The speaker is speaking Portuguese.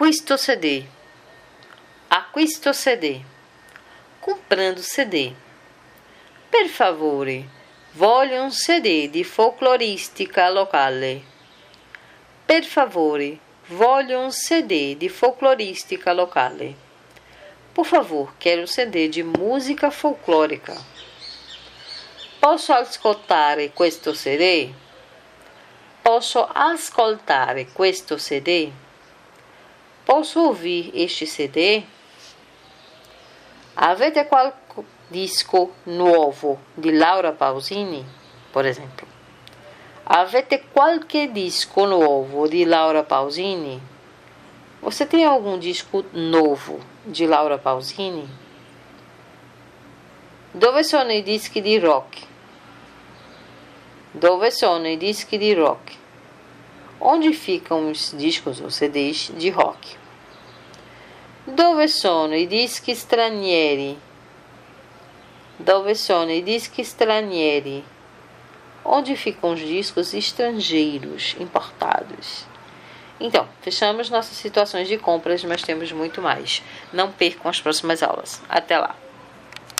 Acquisto CD. Acquisto CD. Comprando CD. Per favore, voglio un CD di folcloristica locale. Per favore, voglio un CD di folcloristica locale. Por favor, quero um CD de música folclórica. Posso ascoltare questo CD? Posso ascoltare questo CD? Posso ouvir este CD? Avete qualche disco nuovo di Laura Pausini, por exemplo? Avete qualche disco nuovo di Laura Pausini? Você tem algum disco novo de Laura Pausini? Dove sono i dischi di rock? Dove sono i dischi di rock? Onde ficam os discos ou CDs de rock? Dove sono i dischi stranieri? Dove sono i dischi stranieri? Onde ficam os discos estrangeiros importados? Então, fechamos nossas situações de compras, mas temos muito mais. Não percam as próximas aulas. Até lá!